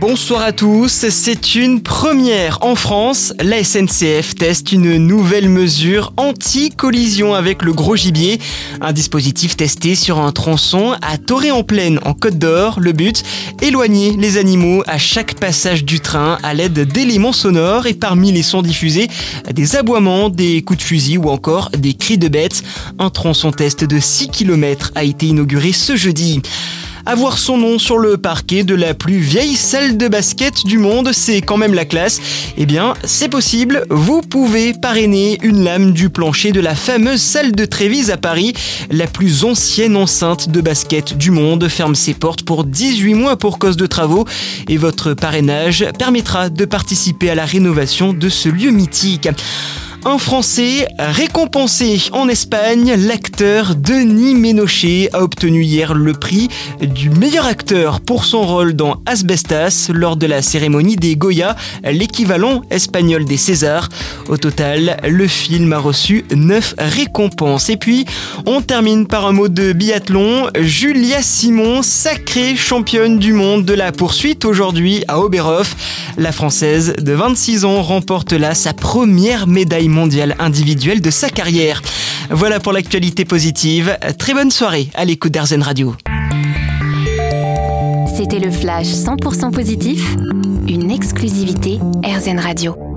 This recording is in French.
Bonsoir à tous, c'est une première en France. La SNCF teste une nouvelle mesure anti-collision avec le gros gibier. Un dispositif testé sur un tronçon à Toré-en-Plaine en Côte d'Or. Le but, éloigner les animaux à chaque passage du train à l'aide d'éléments sonores et parmi les sons diffusés, des aboiements, des coups de fusil ou encore des cris de bêtes. Un tronçon test de 6 km a été inauguré ce jeudi. Avoir son nom sur le parquet de la plus vieille salle de basket du monde, c'est quand même la classe. Eh bien, c'est possible. Vous pouvez parrainer une lame du plancher de la fameuse salle de Trévise à Paris. La plus ancienne enceinte de basket du monde ferme ses portes pour 18 mois pour cause de travaux et votre parrainage permettra de participer à la rénovation de ce lieu mythique. Un Français récompensé en Espagne, l'acteur Denis Ménochet a obtenu hier le prix du meilleur acteur pour son rôle dans Asbestas lors de la cérémonie des Goya, l'équivalent espagnol des Césars. Au total, le film a reçu 9 récompenses. Et puis, on termine par un mot de biathlon. Julia Simon, sacrée championne du monde de la poursuite aujourd'hui à Oberhof. La Française de 26 ans remporte là sa première médaille mondiale individuelle de sa carrière. Voilà pour l'actualité positive. Très bonne soirée à l'écoute d'Arzen Radio. C'était le flash 100% positif, une exclusivité RZN Radio.